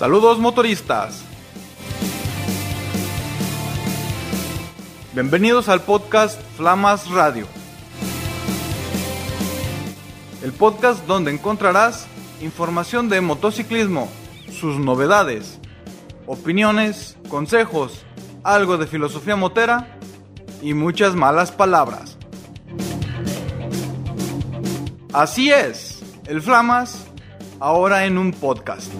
Saludos motoristas. Bienvenidos al podcast Flamas Radio. El podcast donde encontrarás información de motociclismo, sus novedades, opiniones, consejos, algo de filosofía motera y muchas malas palabras. Así es, el Flamas ahora en un podcast.